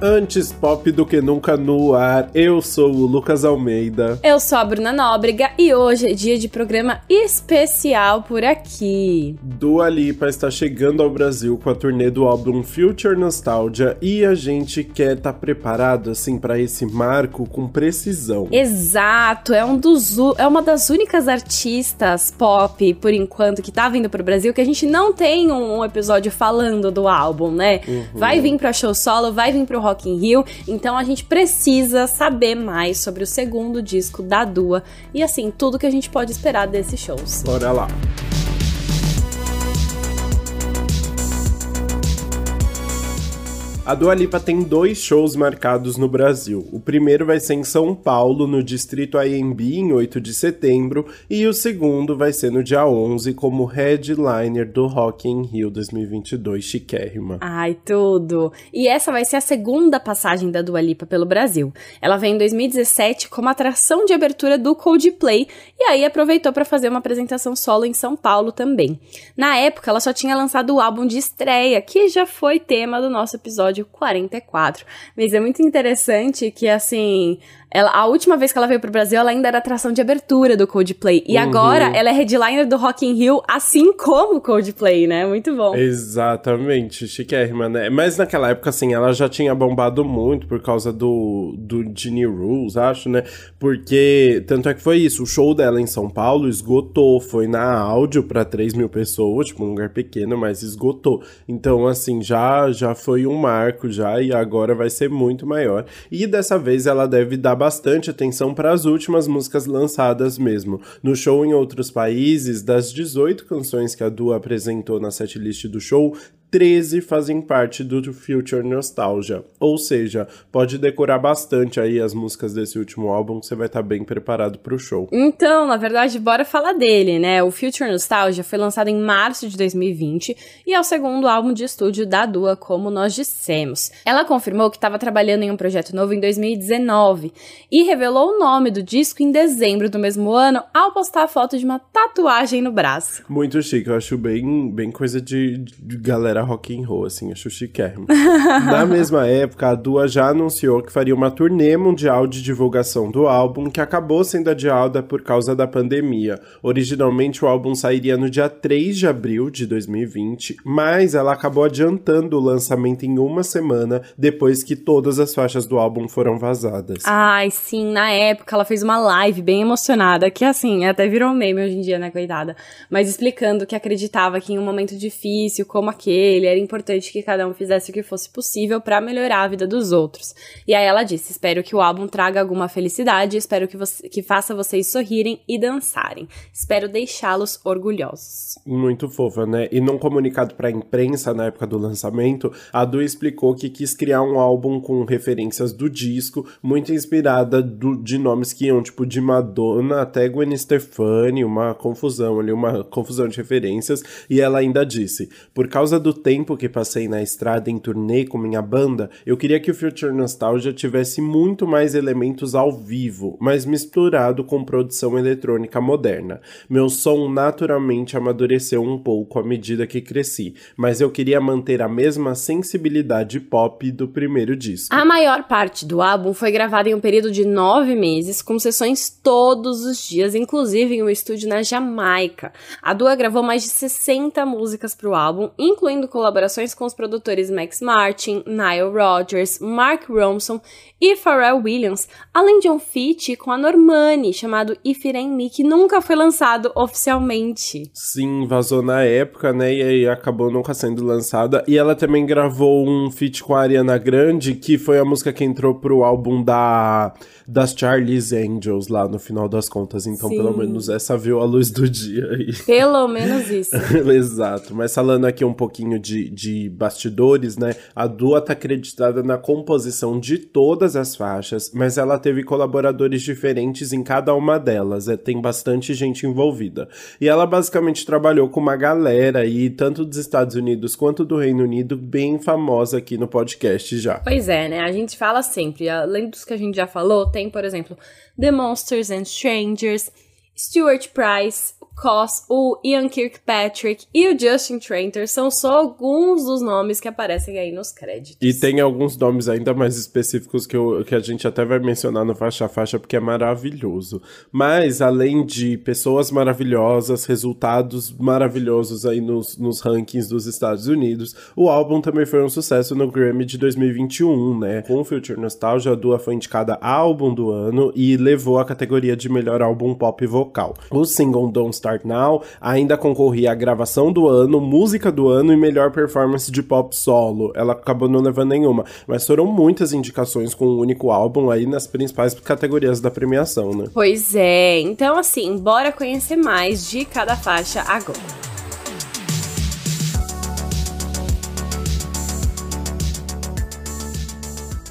Antes pop do que nunca no ar, eu sou o Lucas Almeida. Eu sou a Bruna Nóbrega e hoje é dia de programa especial por aqui. Dua Lipa está chegando ao Brasil com a turnê do álbum Future Nostalgia e a gente quer estar tá preparado assim para esse marco com precisão. Exato, é um dos é uma das únicas artistas pop por enquanto que tá vindo pro Brasil que a gente não tem um, um episódio falando do álbum, né? Uhum. Vai vir para show solo, vai vir pro Rock in Rio, então a gente precisa saber mais sobre o segundo disco da Dua e assim, tudo que a gente pode esperar desses shows. Bora lá. A Dua Lipa tem dois shows marcados no Brasil. O primeiro vai ser em São Paulo, no Distrito AMB, em 8 de setembro, e o segundo vai ser no dia 11, como headliner do Rock in Rio 2022, chiquérrima. Ai, tudo! E essa vai ser a segunda passagem da Dua Lipa pelo Brasil. Ela veio em 2017 como atração de abertura do Coldplay, e aí aproveitou para fazer uma apresentação solo em São Paulo também. Na época, ela só tinha lançado o álbum de estreia, que já foi tema do nosso episódio episódio 44. Mas é muito interessante que, assim, ela, a última vez que ela veio pro Brasil, ela ainda era atração de abertura do Coldplay. E uhum. agora ela é headliner do Rock in Rio, assim como o Coldplay, né? Muito bom. Exatamente, chiquérrima, né? Mas naquela época, assim, ela já tinha bombado muito por causa do, do Genie Rules, acho, né? Porque, tanto é que foi isso, o show dela em São Paulo esgotou, foi na áudio para 3 mil pessoas, tipo, um lugar pequeno, mas esgotou. Então, assim, já, já foi um marco já, e agora vai ser muito maior. E dessa vez ela deve dar bastante atenção para as últimas músicas lançadas mesmo. No show em outros países, das 18 canções que a Dua apresentou na setlist do show, 13 fazem parte do Future Nostalgia. Ou seja, pode decorar bastante aí as músicas desse último álbum, que você vai estar tá bem preparado para o show. Então, na verdade, bora falar dele, né? O Future Nostalgia foi lançado em março de 2020 e é o segundo álbum de estúdio da Dua, como nós dissemos. Ela confirmou que estava trabalhando em um projeto novo em 2019 e revelou o nome do disco em dezembro do mesmo ano ao postar a foto de uma tatuagem no braço. Muito chique, eu acho bem, bem coisa de, de galera era rock and roll, assim, acho chiquérrimo. Na mesma época, a Dua já anunciou que faria uma turnê mundial de divulgação do álbum, que acabou sendo adiada por causa da pandemia. Originalmente, o álbum sairia no dia 3 de abril de 2020, mas ela acabou adiantando o lançamento em uma semana depois que todas as faixas do álbum foram vazadas. Ai, sim, na época ela fez uma live bem emocionada, que assim, até virou meme hoje em dia, né, coitada, mas explicando que acreditava que em um momento difícil como aquele, ele, era importante que cada um fizesse o que fosse possível para melhorar a vida dos outros. E aí ela disse: Espero que o álbum traga alguma felicidade, espero que, você, que faça vocês sorrirem e dançarem. Espero deixá-los orgulhosos. Muito fofa, né? E num comunicado para a imprensa na época do lançamento, a Du explicou que quis criar um álbum com referências do disco, muito inspirada do, de nomes que iam, tipo, de Madonna até Gwen Stefani, uma confusão ali, uma confusão de referências. E ela ainda disse: Por causa do tempo que passei na estrada em turnê com minha banda, eu queria que o Future Nostalgia tivesse muito mais elementos ao vivo, mas misturado com produção eletrônica moderna. Meu som naturalmente amadureceu um pouco à medida que cresci, mas eu queria manter a mesma sensibilidade pop do primeiro disco. A maior parte do álbum foi gravada em um período de nove meses, com sessões todos os dias, inclusive em um estúdio na Jamaica. A Dua gravou mais de 60 músicas para o álbum, incluindo colaborações com os produtores Max Martin, Nile Rodgers, Mark Ronson e Pharrell Williams, além de um feat com a Normani chamado Ifiren Me, que nunca foi lançado oficialmente. Sim, vazou na época, né, e aí acabou nunca sendo lançada. E ela também gravou um feat com a Ariana Grande, que foi a música que entrou pro álbum da das Charlie's Angels lá no final das contas. Então, Sim. pelo menos essa viu a luz do dia aí. Pelo menos isso. Exato. Mas falando aqui um pouquinho de, de bastidores, né? A Dua tá acreditada na composição de todas as faixas, mas ela teve colaboradores diferentes em cada uma delas. É, tem bastante gente envolvida. E ela basicamente trabalhou com uma galera aí, tanto dos Estados Unidos quanto do Reino Unido, bem famosa aqui no podcast já. Pois é, né? A gente fala sempre, além dos que a gente já falou, tem, por exemplo, The Monsters and Strangers, Stuart Price, Cos, o Ian Kirkpatrick e o Justin Tranter são só alguns dos nomes que aparecem aí nos créditos. E tem alguns nomes ainda mais específicos que, eu, que a gente até vai mencionar no Faixa a Faixa, porque é maravilhoso. Mas, além de pessoas maravilhosas, resultados maravilhosos aí nos, nos rankings dos Estados Unidos, o álbum também foi um sucesso no Grammy de 2021, né? Com Future Nostalgia, a Dua foi indicada álbum do ano e levou a categoria de melhor álbum pop vocal. O single Don't Start Now ainda concorria à gravação do ano, música do ano e melhor performance de pop solo. Ela acabou não levando nenhuma, mas foram muitas indicações com um único álbum aí nas principais categorias da premiação, né? Pois é, então assim, bora conhecer mais de cada faixa agora.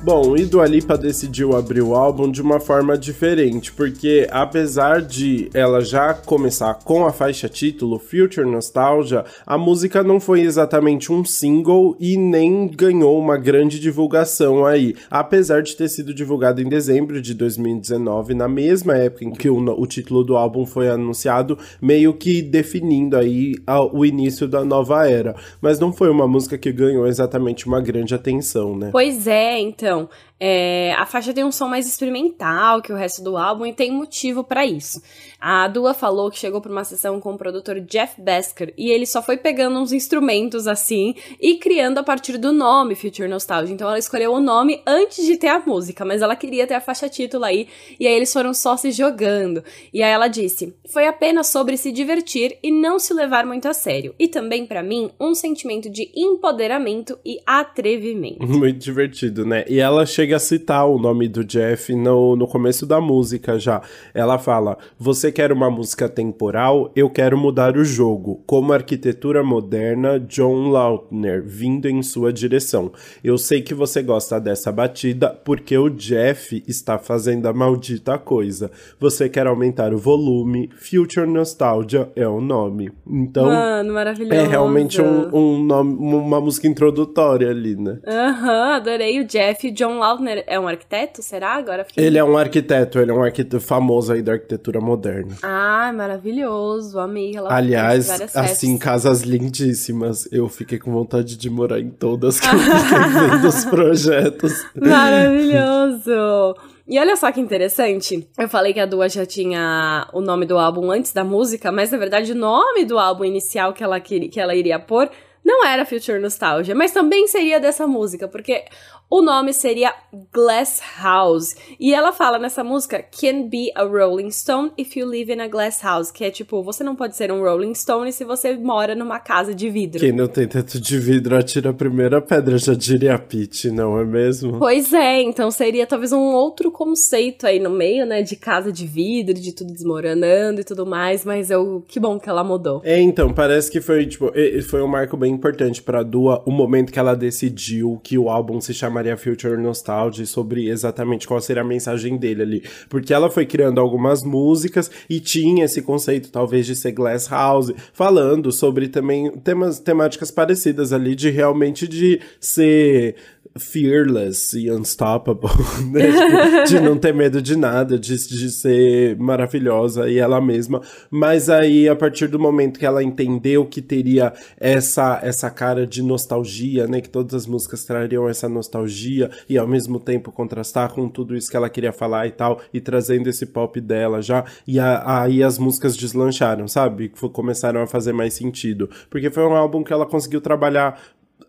Bom, e Dua Lipa decidiu abrir o álbum de uma forma diferente, porque apesar de ela já começar com a faixa título Future Nostalgia, a música não foi exatamente um single e nem ganhou uma grande divulgação aí, apesar de ter sido divulgado em dezembro de 2019, na mesma época em que o, o título do álbum foi anunciado, meio que definindo aí a, o início da nova era. Mas não foi uma música que ganhou exatamente uma grande atenção, né? Pois é, então então, é, a faixa tem um som mais experimental que o resto do álbum e tem motivo para isso. A Dua falou que chegou para uma sessão com o produtor Jeff Basker e ele só foi pegando uns instrumentos assim e criando a partir do nome Future Nostalgia. Então ela escolheu o nome antes de ter a música, mas ela queria ter a faixa título aí e aí eles foram só se jogando. E aí ela disse: "Foi apenas sobre se divertir e não se levar muito a sério. E também para mim um sentimento de empoderamento e atrevimento." Muito divertido, né? E ela chega a citar o nome do Jeff no, no começo da música já. Ela fala: "Você quer uma música temporal? Eu quero mudar o jogo, como arquitetura moderna John Lautner vindo em sua direção. Eu sei que você gosta dessa batida porque o Jeff está fazendo a maldita coisa. Você quer aumentar o volume? Future Nostalgia é o nome. Então, Mano, maravilhoso. é realmente um, um nome, uma música introdutória ali, né? Aham, uhum, adorei o Jeff. John Lautner é um arquiteto, será? Agora fiquei... Ele é um arquiteto, ele é um arquiteto famoso aí da arquitetura moderna. Ah, maravilhoso. Amei ela. Aliás, assim, casas lindíssimas. Eu fiquei com vontade de morar em todas que eu fiquei vendo os projetos. Maravilhoso. E olha só que interessante. Eu falei que a Dua já tinha o nome do álbum antes da música, mas na verdade o nome do álbum inicial que ela, que ela iria pôr não era Future Nostalgia, mas também seria dessa música, porque o nome seria Glass House. E ela fala nessa música: Can be a Rolling Stone if you live in a glass house. Que é tipo, você não pode ser um Rolling Stone se você mora numa casa de vidro. Quem não tem teto de vidro atira a primeira pedra, já diria a Pete, não é mesmo? Pois é, então seria talvez um outro conceito aí no meio, né? De casa de vidro, de tudo desmoronando e tudo mais. Mas eu, que bom que ela mudou. É, então, parece que foi, tipo, foi um marco bem importante pra Dua o momento que ela decidiu que o álbum se chamaria Maria Future Nostalgia sobre exatamente qual seria a mensagem dele ali. Porque ela foi criando algumas músicas e tinha esse conceito, talvez, de ser Glass House, falando sobre também temas, temáticas parecidas ali, de realmente de ser fearless e unstoppable, né? Tipo, de não ter medo de nada, de, de ser maravilhosa e ela mesma. Mas aí, a partir do momento que ela entendeu que teria essa, essa cara de nostalgia, né? Que todas as músicas trariam essa nostalgia e ao mesmo tempo contrastar com tudo isso que ela queria falar e tal, e trazendo esse pop dela já. E aí as músicas deslancharam, sabe? Começaram a fazer mais sentido. Porque foi um álbum que ela conseguiu trabalhar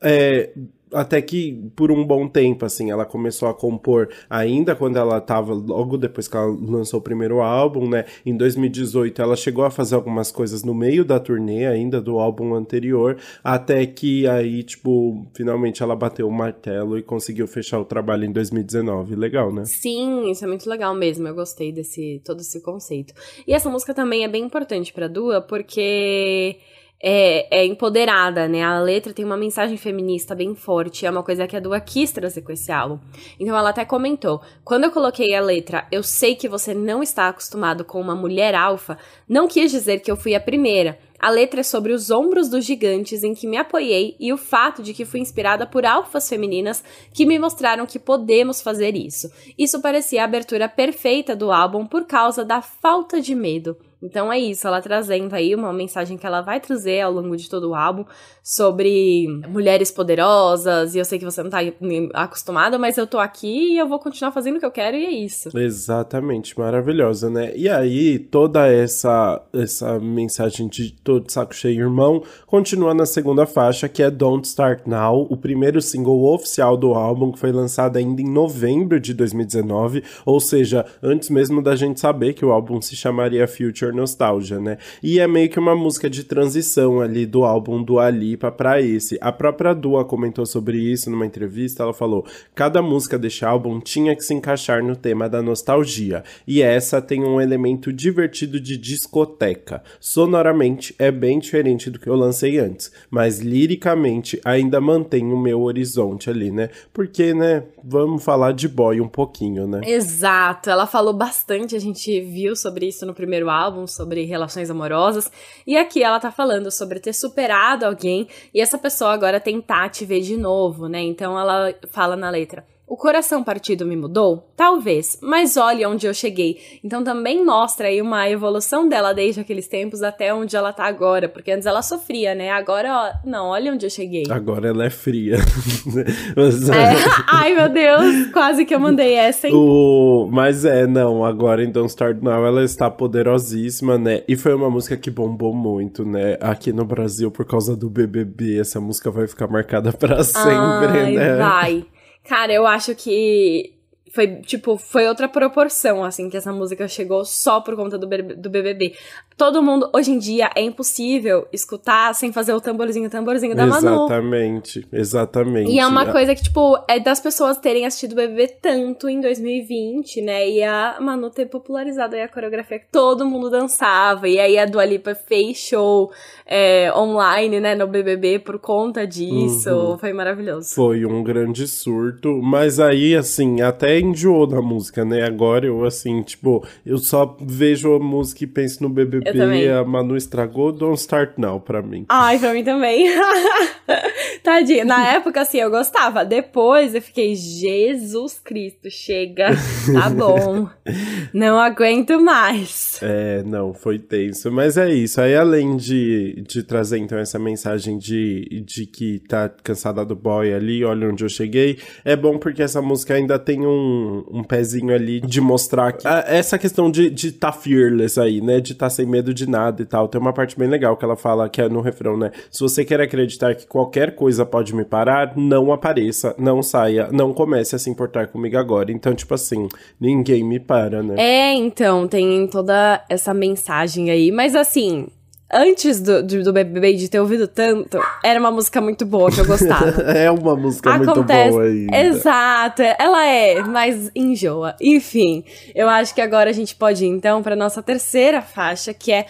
é, até que por um bom tempo, assim, ela começou a compor ainda quando ela tava, logo depois que ela lançou o primeiro álbum, né? Em 2018 ela chegou a fazer algumas coisas no meio da turnê ainda do álbum anterior, até que aí, tipo, finalmente ela bateu o martelo e conseguiu fechar o trabalho em 2019. Legal, né? Sim, isso é muito legal mesmo. Eu gostei desse todo esse conceito. E essa música também é bem importante para Dua porque é, é, empoderada, né? A letra tem uma mensagem feminista bem forte, é uma coisa que a Dua quis trazer com esse álbum. Então ela até comentou: quando eu coloquei a letra, eu sei que você não está acostumado com uma mulher alfa, não quis dizer que eu fui a primeira, A letra é sobre os ombros dos gigantes em que me apoiei e o fato de que fui inspirada por alfas femininas que me mostraram que podemos fazer isso. Isso parecia a abertura perfeita do álbum por causa da falta de medo. Então é isso, ela trazendo aí uma mensagem que ela vai trazer ao longo de todo o álbum sobre mulheres poderosas, e eu sei que você não tá acostumada, mas eu tô aqui e eu vou continuar fazendo o que eu quero e é isso. Exatamente, maravilhosa, né? E aí, toda essa essa mensagem de todo saco cheio, irmão, continua na segunda faixa, que é Don't Start Now, o primeiro single oficial do álbum, que foi lançado ainda em novembro de 2019, ou seja, antes mesmo da gente saber que o álbum se chamaria Future Future Nostalgia, né? E é meio que uma música de transição ali do álbum do Alipa para esse. A própria Dua comentou sobre isso numa entrevista, ela falou: "Cada música deste álbum tinha que se encaixar no tema da nostalgia, e essa tem um elemento divertido de discoteca. Sonoramente é bem diferente do que eu lancei antes, mas liricamente ainda mantém o meu horizonte ali, né? Porque, né, vamos falar de boy um pouquinho, né? Exato, ela falou bastante, a gente viu sobre isso no primeiro álbum álbum sobre relações amorosas. E aqui ela tá falando sobre ter superado alguém e essa pessoa agora tentar te ver de novo, né? Então ela fala na letra. O coração partido me mudou? Talvez, mas olha onde eu cheguei. Então também mostra aí uma evolução dela desde aqueles tempos até onde ela tá agora, porque antes ela sofria, né? Agora, ó, não, olha onde eu cheguei. Agora ela é fria. mas, é, ai, meu Deus, quase que eu mandei essa, hein? O, mas é, não, agora em Don't Start Now ela está poderosíssima, né? E foi uma música que bombou muito, né? Aqui no Brasil por causa do BBB, essa música vai ficar marcada para sempre, ai, né? Vai. Cara, eu acho que foi, tipo, foi outra proporção, assim, que essa música chegou só por conta do, do BBB. Todo mundo, hoje em dia, é impossível escutar sem fazer o tamborzinho, tamborzinho da exatamente, Manu. Exatamente, exatamente. E é uma coisa que, tipo, é das pessoas terem assistido o BBB tanto em 2020, né? E a Manu ter popularizado aí a coreografia que todo mundo dançava. E aí a Dua Lipa fez show é, online, né, no BBB por conta disso. Uhum. Foi maravilhoso. Foi um grande surto. Mas aí, assim, até enjoou da música, né? Agora eu, assim, tipo, eu só vejo a música e penso no BBB. A Manu estragou Don't Start Now pra mim. Ai, pra mim também. Tadinha. Na época, assim, eu gostava. Depois eu fiquei, Jesus Cristo, chega. Tá bom. não aguento mais. É, não, foi tenso. Mas é isso. Aí, além de, de trazer, então, essa mensagem de, de que tá cansada do boy ali, olha onde eu cheguei, é bom porque essa música ainda tem um, um pezinho ali de mostrar que, a, essa questão de de tá fearless aí, né? De estar tá sem medo de nada e tal. Tem uma parte bem legal que ela fala, que é no refrão, né? Se você quer acreditar que qualquer coisa pode me parar, não apareça, não saia, não comece a se importar comigo agora. Então, tipo assim, ninguém me para, né? É, então, tem toda essa mensagem aí. Mas assim, antes do, do, do BBB de ter ouvido tanto, era uma música muito boa que eu gostava. é uma música Acontece, muito boa ainda. Exato, ela é, mas enjoa. Enfim, eu acho que agora a gente pode ir então para nossa terceira faixa, que é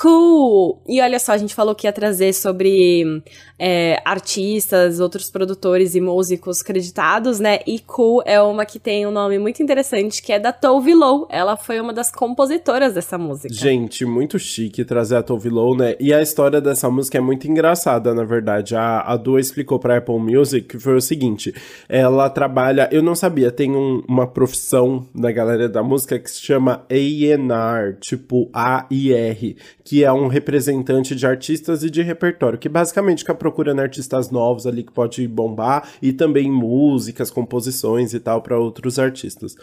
Cool! E olha só, a gente falou que ia trazer sobre é, artistas, outros produtores e músicos creditados, né? E Cool é uma que tem um nome muito interessante, que é da Tove Lo. Ela foi uma das compositoras dessa música. Gente, muito chique trazer a Tove Lo, né? E a história dessa música é muito engraçada, na verdade. A, a Dua explicou pra Apple Music que foi o seguinte, ela trabalha... Eu não sabia, tem um, uma profissão na galera da música que se chama A&R, tipo A-I-R, que é um representante de artistas e de repertório, que basicamente fica procurando artistas novos ali que pode bombar e também músicas, composições e tal para outros artistas.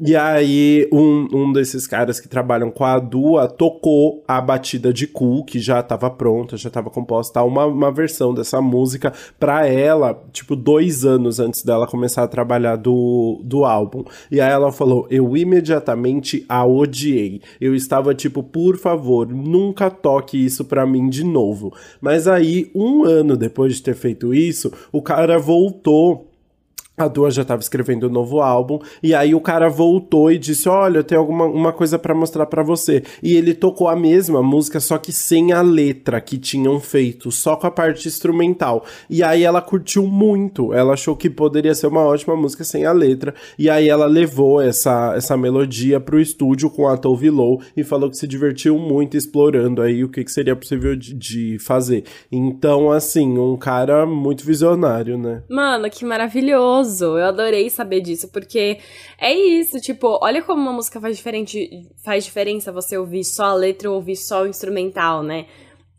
E aí, um, um desses caras que trabalham com a Dua tocou a batida de Cool, que já estava pronta, já estava composta, uma, uma versão dessa música para ela, tipo, dois anos antes dela começar a trabalhar do, do álbum. E aí ela falou: Eu imediatamente a odiei. Eu estava tipo, por favor, nunca nunca toque isso para mim de novo. Mas aí, um ano depois de ter feito isso, o cara voltou A Dua já estava escrevendo um novo álbum e aí o cara voltou e disse: "Olha, tem alguma uma coisa para mostrar para você". E ele tocou a mesma música só que sem a letra que tinham feito, só com a parte instrumental. E aí ela curtiu muito. Ela achou que poderia ser uma ótima música sem a letra. E aí ela levou essa essa melodia pro estúdio com a Tove Lo e falou que se divertiu muito explorando aí o que, que seria possível de, de fazer. Então, assim, um cara muito visionário, né? Mano, que maravilhoso. Eu adorei saber disso, porque é isso, tipo, olha como uma música faz, diferente, faz diferença você ouvir só a letra ou ouvir só o instrumental, né?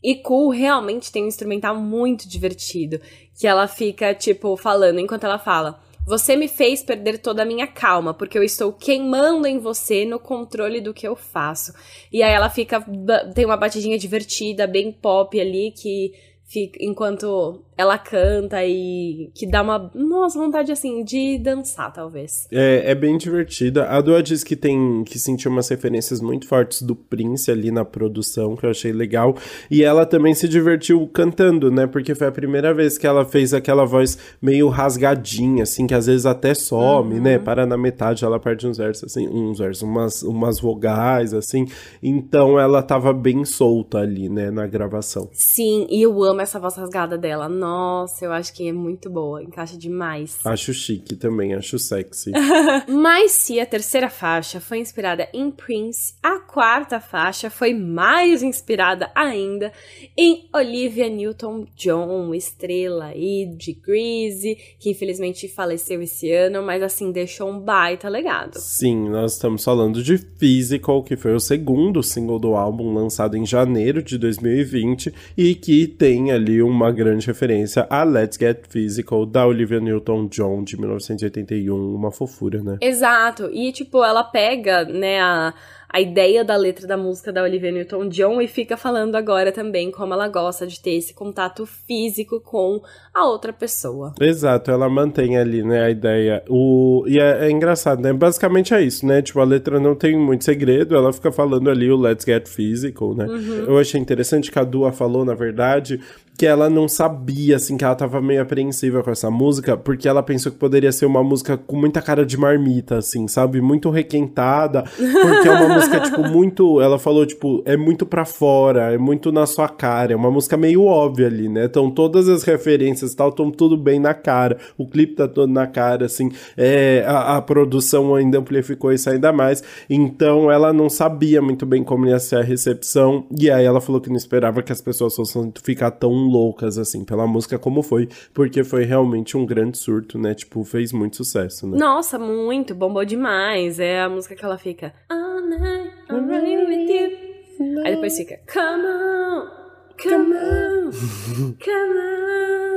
E Cool realmente tem um instrumental muito divertido, que ela fica, tipo, falando enquanto ela fala. Você me fez perder toda a minha calma, porque eu estou queimando em você no controle do que eu faço. E aí ela fica. Tem uma batidinha divertida, bem pop ali, que fica, enquanto ela canta e que dá uma nossa vontade assim de dançar talvez. É, é bem divertida. A Dua diz que tem que sentiu umas referências muito fortes do Prince ali na produção que eu achei legal. E ela também se divertiu cantando né? Porque foi a primeira vez que ela fez aquela voz meio rasgadinha assim que às vezes até some né? uhum. né para na metade ela perde uns versos assim uns versos umas umas vogais assim. Então ela tava bem solta ali né na gravação. Sim e eu amo essa voz rasgada dela nossa, eu acho que é muito boa, encaixa demais. Acho chique também, acho sexy. Mas se a terceira faixa foi inspirada em Prince, a quarta faixa foi mais inspirada ainda em Olivia Newton-John, estrela aí de Grease, que infelizmente faleceu esse ano, mas assim deixou um baita legado. Sim, nós estamos falando de Physical, que foi o segundo single do álbum lançado em janeiro de 2020 e que tem ali uma grande referência referência a Let's Get Physical, da Olivia Newton-John, de 1981, uma fofura, né? Exato, e tipo, ela pega, né, a a ideia da letra da música da Olivia Newton-John e fica falando agora também como ela gosta de ter esse contato físico com a outra pessoa. Exato, ela mantém ali, né, a ideia. O... E é, é engraçado, né? Basicamente é isso, né? Tipo, a letra não tem muito segredo, ela fica falando ali o Let's Get Physical, né? Uhum. Eu achei interessante que a Dua falou, na verdade, que ela não sabia, assim, que ela tava meio apreensiva com essa música, porque ela pensou que poderia ser uma música com muita cara de marmita, assim, sabe? Muito requentada, porque é uma música, tipo, muito. Ela falou, tipo, é muito pra fora, é muito na sua cara, é uma música meio óbvia ali, né? Então todas as referências e tal estão tudo bem na cara, o clipe tá todo na cara, assim, é, a, a produção ainda amplificou isso ainda mais, então ela não sabia muito bem como ia ser a recepção, e aí ela falou que não esperava que as pessoas fossem ficar tão loucas, assim, pela música como foi, porque foi realmente um grande surto, né? Tipo, fez muito sucesso, né? Nossa, muito, bombou demais. É a música que ela fica. All night, I'm running with you. Aí depois fica. Come on, come on, come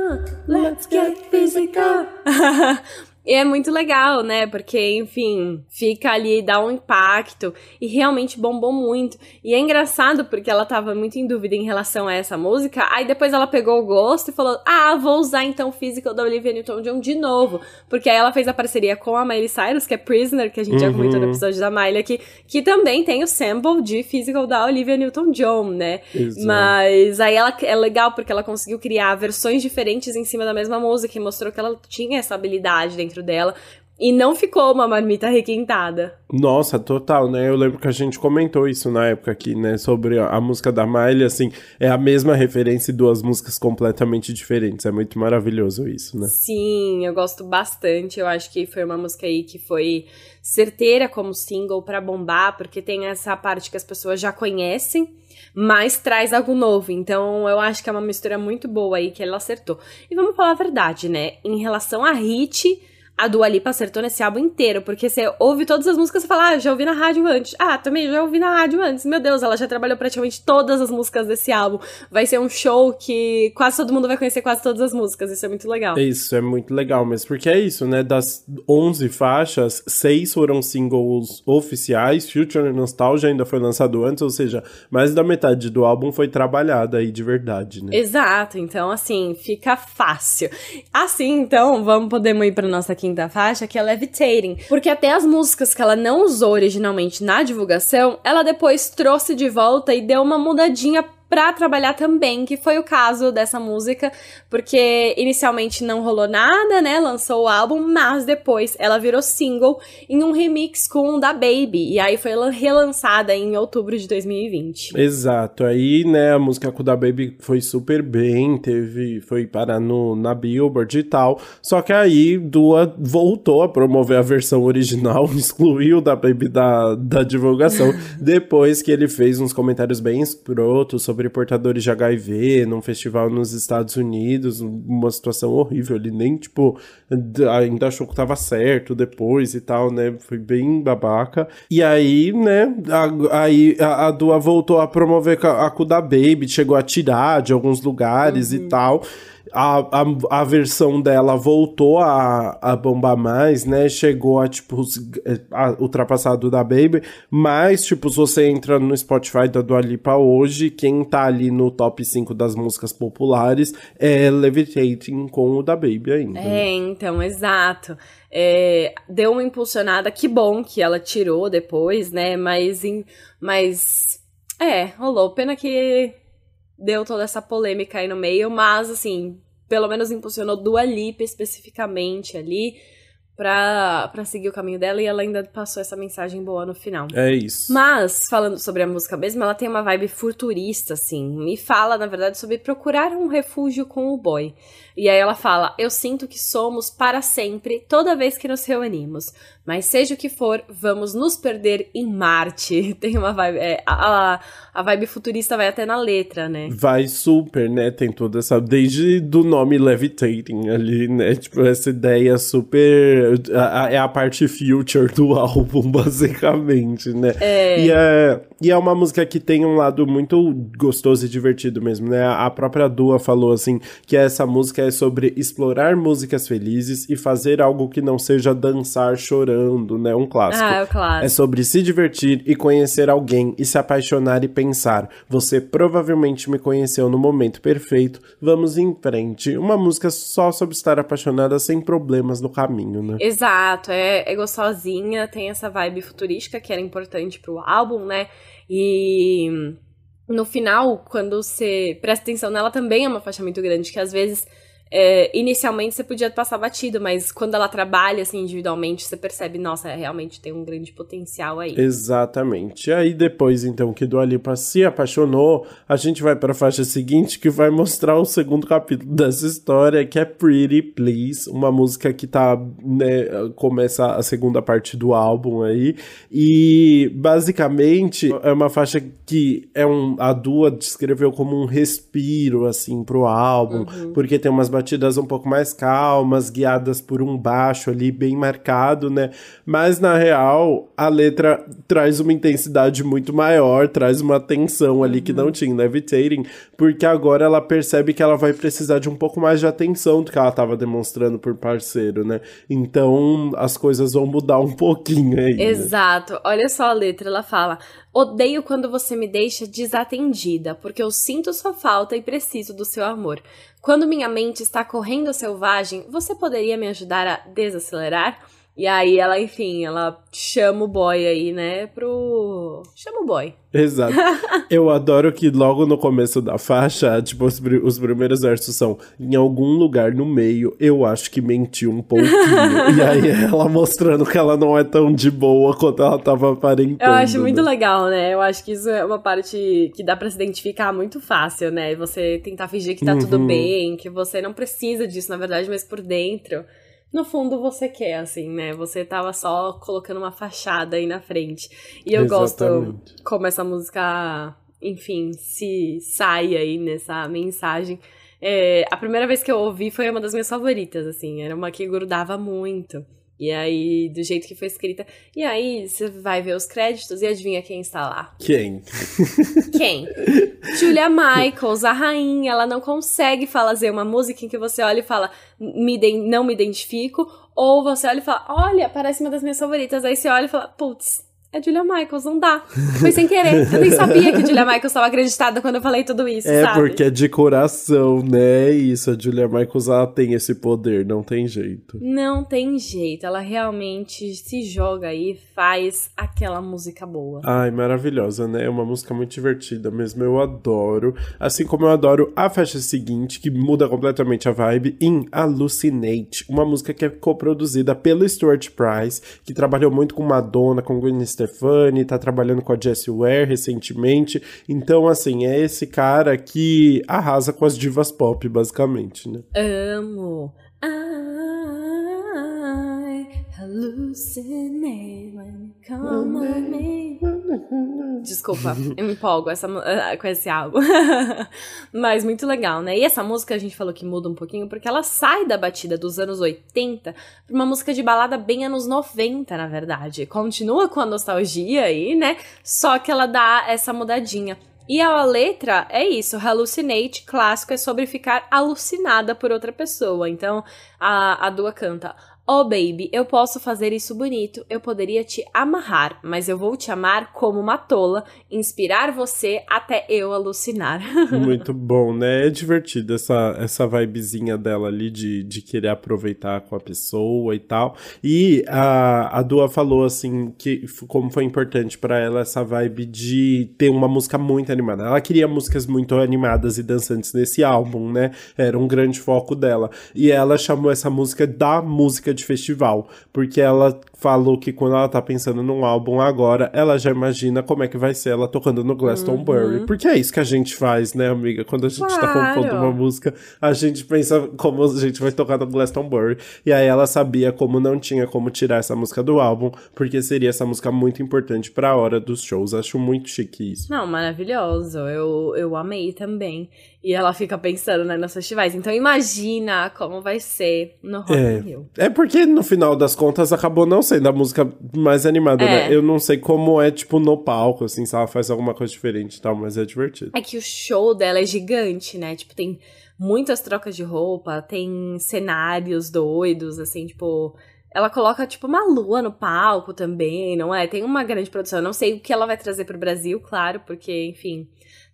on, let's get physical. E é muito legal, né? Porque, enfim, fica ali, dá um impacto e realmente bombou muito. E é engraçado porque ela tava muito em dúvida em relação a essa música. Aí depois ela pegou o gosto e falou: Ah, vou usar então Physical da Olivia Newton-John de novo. Porque aí ela fez a parceria com a Miley Cyrus, que é Prisoner, que a gente uhum. já comentou no episódio da Miley aqui, que também tem o sample de Physical da Olivia Newton-John, né? Exato. Mas aí ela é legal porque ela conseguiu criar versões diferentes em cima da mesma música e mostrou que ela tinha essa habilidade dentro dentro dela. E não ficou uma marmita requentada. Nossa, total, né? Eu lembro que a gente comentou isso na época aqui, né? Sobre a, a música da Miley, assim, é a mesma referência e duas músicas completamente diferentes. É muito maravilhoso isso, né? Sim, eu gosto bastante. Eu acho que foi uma música aí que foi certeira como single para bombar, porque tem essa parte que as pessoas já conhecem mas traz algo novo. Então, eu acho que é uma mistura muito boa aí que ela acertou. E vamos falar a verdade, né? Em relação a hit, a Dua Lipa acertou nesse álbum inteiro, porque você ouve todas as músicas e fala, ah, já ouvi na rádio antes. Ah, também já ouvi na rádio antes. Meu Deus, ela já trabalhou praticamente todas as músicas desse álbum. Vai ser um show que quase todo mundo vai conhecer quase todas as músicas. Isso é muito legal. Isso é muito legal, mas porque é isso, né? Das 11 faixas, seis foram singles oficiais. Future Nostalgia ainda foi lançado antes, ou seja, mais da metade do álbum foi trabalhada aí de verdade, né? Exato. Então, assim, fica fácil. Assim, então, vamos poder ir pra nossa quinta quinta faixa, que é Levitating. Porque até as músicas que ela não usou originalmente na divulgação, ela depois trouxe de volta e deu uma mudadinha pra trabalhar também, que foi o caso dessa música, porque inicialmente não rolou nada, né? Lançou o álbum, mas depois ela virou single em um remix com o da Baby, e aí foi relançada em outubro de 2020. Exato, aí, né, a música com o da Baby foi super bem, teve, foi parar no, na Billboard e tal, só que aí Dua voltou a promover a versão original, excluiu da Baby da, da divulgação, depois que ele fez uns comentários bem escrotos sobre sobre portadores de HIV num festival nos Estados Unidos, uma situação horrível. Ele nem, tipo, ainda achou que tava certo depois e tal, né? Foi bem babaca. E aí, né, a, aí a, a Dua voltou a promover a, a Kuda Baby, chegou a tirar de alguns lugares uhum. e tal a, a, a versão dela voltou a, a bombar mais, né? Chegou a, tipo, a, ultrapassado da Baby. Mas, tipo, se você entra no Spotify da Dua Lipa hoje, quem tá ali no top 5 das músicas populares é Levitating com o da Baby ainda. É, então, exato. É, deu uma impulsionada, que bom que ela tirou depois, né? Mas, em, mas é, rolou. Pena que deu toda essa polêmica aí no meio, mas assim, pelo menos impulsionou Dua Lipa especificamente ali pra, pra seguir o caminho dela e ela ainda passou essa mensagem boa no final. É isso. Mas, falando sobre a música mesmo, ela tem uma vibe futurista, assim. Me fala, na verdade, sobre procurar um refúgio com o boy. E aí ela fala: Eu sinto que somos para sempre toda vez que nos reunimos. Mas seja o que for, vamos nos perder em Marte. Tem uma vibe. É, a, a vibe futurista vai até na letra, né? Vai super, né? Tem toda essa. Desde do nome Levitating ali, né? Tipo, essa ideia super. A, é a parte future do álbum, basicamente, né? É. E é, e é uma música que tem um lado muito gostoso e divertido mesmo, né? A própria Dua falou assim que essa música é sobre explorar músicas felizes e fazer algo que não seja dançar chorando né? Um clássico. Ah, é o clássico. É sobre se divertir e conhecer alguém e se apaixonar e pensar. Você provavelmente me conheceu no momento perfeito. Vamos em frente. Uma música só sobre estar apaixonada sem problemas no caminho, né? Exato, é, é gostosinha, tem essa vibe futurística que era importante pro álbum, né? E no final, quando você presta atenção nela, também é uma faixa muito grande, que às vezes é, inicialmente você podia passar batido, mas quando ela trabalha assim individualmente, você percebe, nossa, realmente tem um grande potencial aí. Exatamente. E aí depois, então, que do Alipa se apaixonou, a gente vai para a faixa seguinte que vai mostrar o segundo capítulo dessa história, que é Pretty Please, uma música que tá, né, começa a segunda parte do álbum aí, e basicamente é uma faixa que é um a Dua descreveu como um respiro assim pro álbum, uhum. porque tem umas batidas um pouco mais calmas, guiadas por um baixo ali bem marcado, né? Mas na real, a letra traz uma intensidade muito maior, traz uma tensão ali uhum. que não tinha em Levitating, porque agora ela percebe que ela vai precisar de um pouco mais de atenção do que ela estava demonstrando por parceiro, né? Então as coisas vão mudar um pouquinho aí. Né? Exato. Olha só a letra, ela fala: Odeio quando você me deixa desatendida, porque eu sinto sua falta e preciso do seu amor. Quando minha mente está correndo selvagem, você poderia me ajudar a desacelerar? E aí ela, enfim, ela chama o boy aí, né, pro... Chama o boy. Exato. Eu adoro que logo no começo da faixa, tipo, os, os primeiros versos são em algum lugar no meio, eu acho que mentiu um pouquinho. e aí ela mostrando que ela não é tão de boa quanto ela tava aparentando. Eu acho muito né? legal, né? Eu acho que isso é uma parte que dá para se identificar muito fácil, né? Você tentar fingir que tá uhum. tudo bem, que você não precisa disso, na verdade, mas por dentro no fundo você quer, assim, né? Você tava só colocando uma fachada aí na frente. E eu Exatamente. gosto como essa música, enfim, se sai aí nessa mensagem. É, a primeira vez que eu ouvi foi uma das minhas favoritas, assim, era uma que grudava muito. E aí, do jeito que foi escrita. E aí, você vai ver os créditos e adivinha quem está lá? Quem? Quem? Julia Michaels, a rainha. Ela não consegue fazer uma música em que você olha e fala, me não me identifico. Ou você olha e fala, olha, parece uma das minhas favoritas. Aí você olha e fala, putz, é Julia Michaels, não dá. Foi sem querer. Eu nem sabia que Julia Michaels estava acreditada quando eu falei tudo isso, é sabe? porque é de coração, né? Isso, a Julia Michaels, ela tem esse poder, não tem jeito. Não tem jeito, ela realmente se joga aí, faz aquela música boa. Ai, maravilhosa, né? É uma música muito divertida mesmo, eu adoro. Assim como eu adoro a faixa seguinte, que muda completamente a vibe, em Hallucinate, uma música que é coproduzida pelo Stuart Price, que trabalhou muito com Madonna, com Gwen Stefani, tá trabalhando com a Jessie Ware recentemente. Então, assim, é esse cara que arrasa com as divas pop, basicamente, né? Amo. Hallucinate. Desculpa, eu me empolgo essa, uh, com esse álbum. Mas muito legal, né? E essa música a gente falou que muda um pouquinho porque ela sai da batida dos anos 80 pra uma música de balada bem anos 90, na verdade. Continua com a nostalgia aí, né? Só que ela dá essa mudadinha. E a letra é isso, hallucinate, clássico, é sobre ficar alucinada por outra pessoa. Então, a, a Dua canta, Oh baby, eu posso fazer isso bonito, eu poderia te amarrar, mas eu vou te amar como uma tola, inspirar você até eu alucinar. Muito bom, né? É divertido essa, essa vibezinha dela ali de, de querer aproveitar com a pessoa e tal. E a, a Dua falou assim que como foi importante para ela essa vibe de ter uma música muito animada. Ela queria músicas muito animadas e dançantes nesse álbum, né? Era um grande foco dela. E ela chamou essa música da música de festival, porque ela falou que quando ela tá pensando num álbum agora, ela já imagina como é que vai ser ela tocando no Glastonbury. Uhum. Porque é isso que a gente faz, né, amiga? Quando a gente tá claro. tá compondo uma música, a gente pensa como a gente vai tocar no Glastonbury. E aí ela sabia como não tinha como tirar essa música do álbum, porque seria essa música muito importante pra hora dos shows. Acho muito chique isso. Não, maravilhoso. Eu, eu amei também. E ela fica pensando, né, nos festivais. Então imagina como vai ser no Rock é. É porque no final das contas acabou não sendo a música mais animada, né? é. né? Eu não sei como é, tipo, no palco, assim, se ela faz alguma coisa diferente e tal, mas é divertido. É que o show dela é gigante, né? Tipo, tem muitas trocas de roupa, tem cenários doidos, assim, tipo. Ela coloca, tipo, uma lua no palco também, não é? Tem uma grande produção. Eu não sei o que ela vai trazer pro Brasil, claro, porque, enfim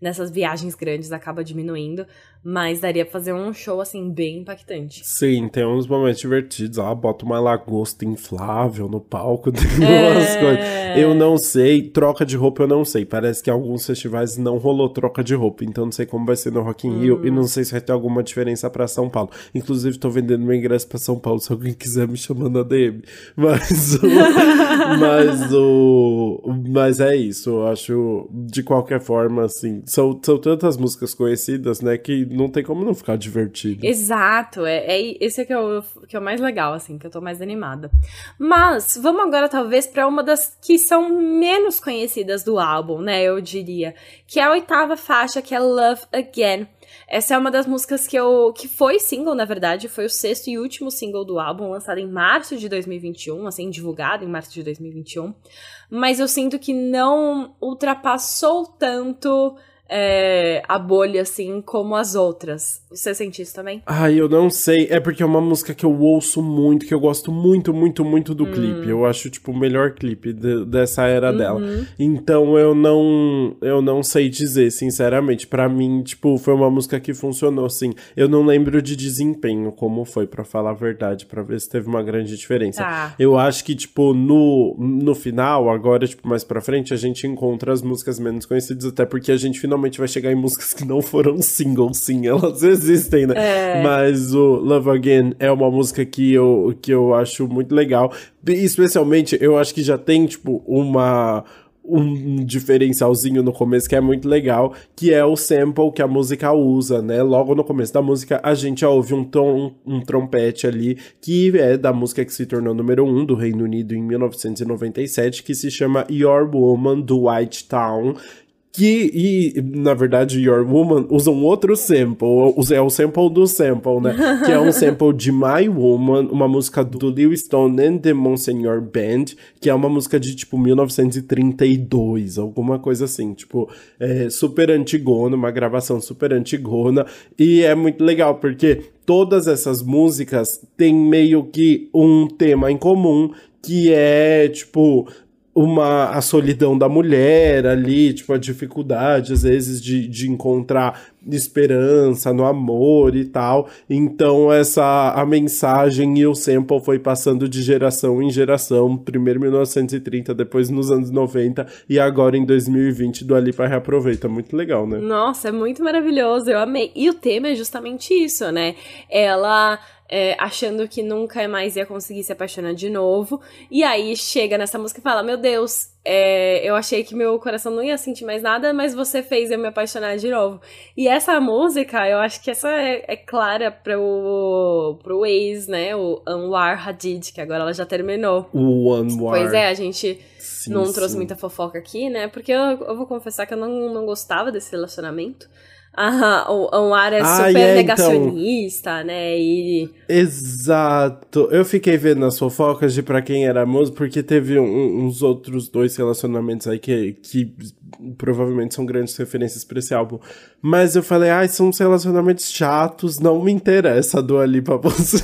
nessas viagens grandes acaba diminuindo, mas daria pra fazer um show, assim, bem impactante. Sim, tem uns momentos divertidos. Ela bota uma lagosta inflável no palco, tem é... umas coisas. Eu não sei, troca de roupa eu não sei. Parece que em alguns festivais não rolou troca de roupa, então não sei como vai ser no Rock in Rio hum. e não sei se vai ter alguma diferença para São Paulo. Inclusive, tô vendendo meu ingresso para São Paulo, se alguém quiser me chamar na DM. Mas o... mas o... Mas é isso, eu acho, de qualquer forma, assim, são, são tantas músicas conhecidas, né, que não tem como não ficar divertido. Exato, é, é esse é que é, o, que é o mais legal, assim, que eu tô mais animada. Mas, vamos agora talvez para uma das que são menos conhecidas do álbum, né, eu diria, que é a oitava faixa, que é Love Again. Essa é uma das músicas que eu que foi single, na verdade, foi o sexto e último single do álbum, lançado em março de 2021, assim, divulgado em março de 2021. Mas eu sinto que não ultrapassou tanto é, a bolha, assim, como as outras. Você sente isso também? Ai, eu não sei. É porque é uma música que eu ouço muito, que eu gosto muito, muito, muito do hum. clipe. Eu acho, tipo, o melhor clipe de, dessa era uhum. dela. Então eu não. Eu não sei dizer, sinceramente. para mim, tipo, foi uma música que funcionou, assim. Eu não lembro de desempenho, como foi, para falar a verdade, para ver se teve uma grande diferença. Tá. Eu acho que, tipo, no, no final, agora, tipo, mais pra frente, a gente encontra as músicas menos conhecidas, até porque a gente finalmente finalmente vai chegar em músicas que não foram singles, sim, elas existem, né? É. Mas o Love Again é uma música que eu, que eu acho muito legal. Especialmente, eu acho que já tem, tipo, uma um diferencialzinho no começo que é muito legal, que é o sample que a música usa, né? Logo no começo da música, a gente já ouve um tom, um trompete ali, que é da música que se tornou número um do Reino Unido em 1997, que se chama Your Woman, do White Town, que, e, na verdade, Your Woman usa um outro sample, é o sample do sample, né? que é um sample de My Woman, uma música do Lewis Stone and the Monsignor Band, que é uma música de, tipo, 1932, alguma coisa assim, tipo, é super antigona, uma gravação super antigona, e é muito legal, porque todas essas músicas têm meio que um tema em comum, que é, tipo, uma a solidão da mulher ali, tipo, a dificuldade, às vezes, de, de encontrar esperança no amor e tal. Então, essa a mensagem e o sample foi passando de geração em geração, primeiro em 1930, depois nos anos 90 e agora em 2020 do Alipa reaproveita. Muito legal, né? Nossa, é muito maravilhoso, eu amei. E o tema é justamente isso, né? Ela é, achando que nunca mais ia conseguir se apaixonar de novo. E aí chega nessa música e fala: Meu Deus, é, eu achei que meu coração não ia sentir mais nada, mas você fez eu me apaixonar de novo. E essa música, eu acho que essa é, é clara pro, pro ex, né? O Anwar Hadid, que agora ela já terminou. O Anwar. Pois é, a gente sim, não sim. trouxe muita fofoca aqui, né? Porque eu, eu vou confessar que eu não, não gostava desse relacionamento. Ah, o Anwar é ah, super é, negacionista, então... né? E... Exato. Eu fiquei vendo as fofocas de pra quem era músico, porque teve um, uns outros dois relacionamentos aí que, que provavelmente são grandes referências pra esse álbum. Mas eu falei, ai, ah, são uns relacionamentos chatos, não me interessa a Dua Lipa você.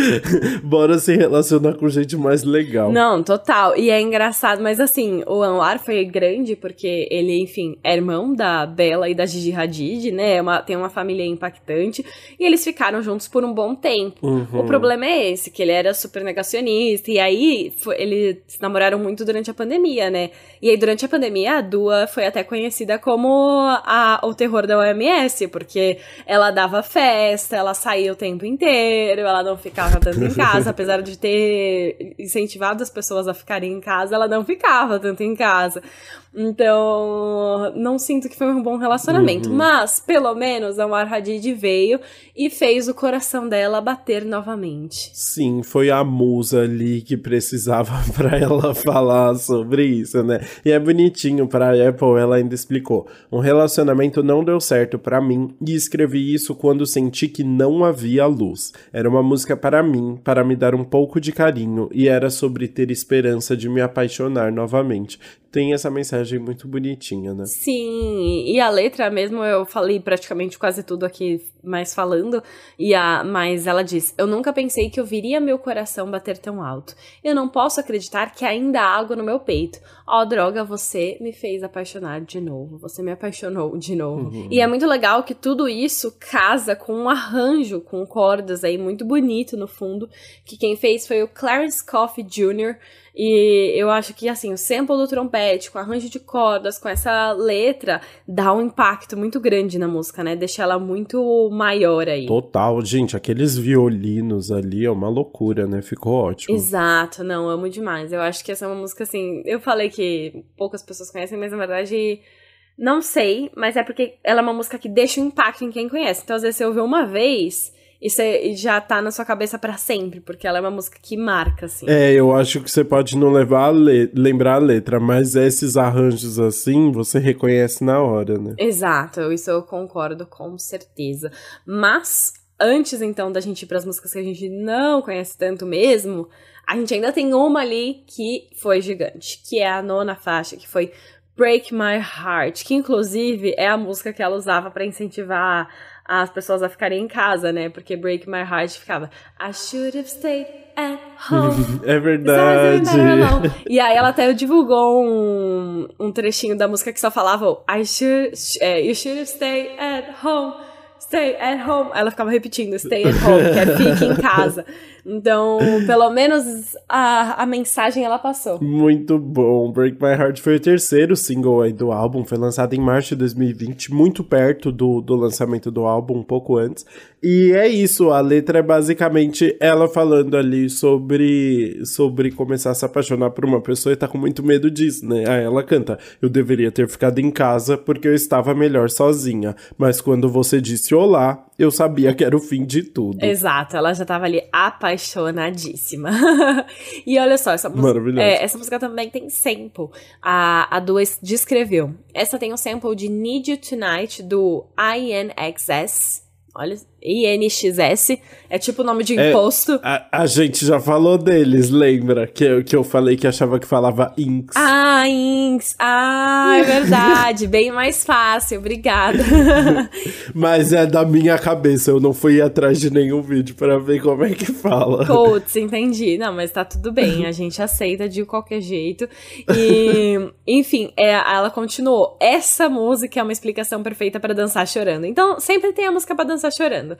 Bora se relacionar com gente mais legal. Não, total. E é engraçado, mas assim, o Anwar foi grande porque ele, enfim, é irmão da Bela e da Gigi Hadid, né? É uma, tem uma família impactante. E eles ficaram juntos por um bom tempo. Uhum. O problema é esse, que ele era super negacionista. E aí, foi, eles namoraram muito durante a pandemia, né? E aí, durante a pandemia, a Dua foi até conhecida como a, o terror da OMS, porque ela dava festa, ela saía o tempo inteiro, ela não ficava tanto em casa, apesar de ter incentivado as pessoas a ficarem em casa, ela não ficava tanto em casa. Então, não sinto que foi um bom relacionamento. Uhum. Mas, pelo menos, a Amar Hadid veio e fez o coração dela bater novamente. Sim, foi a musa ali que precisava para ela falar sobre isso, né? E é bonitinho pra Apple, ela ainda explicou. Um relacionamento não deu certo para mim e escrevi isso quando senti que não havia luz. Era uma música para mim, para me dar um pouco de carinho e era sobre ter esperança de me apaixonar novamente tem essa mensagem muito bonitinha, né? Sim, e a letra mesmo, eu falei praticamente quase tudo aqui mais falando, e a, mas ela diz: Eu nunca pensei que eu viria meu coração bater tão alto. Eu não posso acreditar que ainda há água no meu peito. Ó, oh, droga, você me fez apaixonar de novo. Você me apaixonou de novo. Uhum. E é muito legal que tudo isso casa com um arranjo, com cordas aí muito bonito no fundo, que quem fez foi o Clarence Coffey Jr., e eu acho que, assim, o sample do trompete, com arranjo de cordas, com essa letra, dá um impacto muito grande na música, né? Deixa ela muito maior aí. Total, gente, aqueles violinos ali é uma loucura, né? Ficou ótimo. Exato, não, amo demais. Eu acho que essa é uma música, assim, eu falei que poucas pessoas conhecem, mas na verdade. Não sei, mas é porque ela é uma música que deixa um impacto em quem conhece. Então, às vezes, você ouve uma vez, isso já tá na sua cabeça para sempre, porque ela é uma música que marca, assim. É, eu acho que você pode não levar a lembrar a letra, mas esses arranjos assim, você reconhece na hora, né? Exato, isso eu concordo com certeza. Mas, antes então da gente ir pras músicas que a gente não conhece tanto mesmo, a gente ainda tem uma ali que foi gigante, que é a nona faixa, que foi Break My Heart, que inclusive é a música que ela usava para incentivar as pessoas a ficarem em casa, né? Porque Break My Heart ficava I should have stayed at home. é verdade. E aí ela até divulgou um, um trechinho da música que só falava I should, é, You should have stayed at home. Stay at home. Ela ficava repetindo, stay at home, que é fique em casa. Então, pelo menos a, a mensagem ela passou. Muito bom. Break My Heart foi o terceiro single aí do álbum. Foi lançado em março de 2020, muito perto do, do lançamento do álbum, um pouco antes. E é isso, a letra é basicamente ela falando ali sobre, sobre começar a se apaixonar por uma pessoa e tá com muito medo disso, né? Aí ela canta: Eu deveria ter ficado em casa porque eu estava melhor sozinha. Mas quando você disse olá, eu sabia que era o fim de tudo. Exato, ela já tava ali apaixonadíssima. e olha só, essa música. É, essa música também tem sample. A, a Duas descreveu. Essa tem o um sample de Need You Tonight do INXS. Olha, INXS. É tipo o nome de é, imposto. É, a, a, gente já falou deles, lembra? Que eu, que eu falei que achava que falava INX. Ah, INX. Ah, é verdade. Bem mais fácil, obrigada. Mas é da minha cabeça. Eu não fui atrás de nenhum vídeo para ver como é que fala. Coates, entendi. Não, mas tá tudo bem. A gente aceita de qualquer jeito. E, enfim, é, ela continuou. Essa música é uma explicação perfeita para dançar chorando. Então, sempre tem a música para dançar chorando.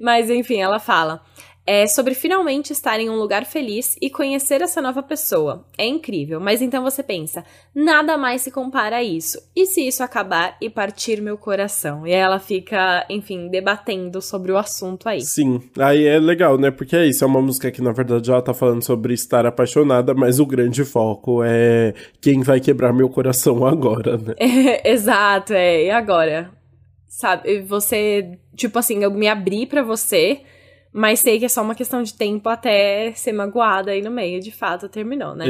Mas enfim, ela fala. É sobre finalmente estar em um lugar feliz e conhecer essa nova pessoa. É incrível, mas então você pensa, nada mais se compara a isso. E se isso acabar e partir meu coração? E aí ela fica, enfim, debatendo sobre o assunto aí. Sim, aí é legal, né? Porque é isso, é uma música que na verdade ela tá falando sobre estar apaixonada, mas o grande foco é quem vai quebrar meu coração agora, né? É, exato, é. E agora? Sabe? Você, tipo assim, eu me abri para você, mas sei que é só uma questão de tempo até ser magoada aí no meio, de fato, terminou, né?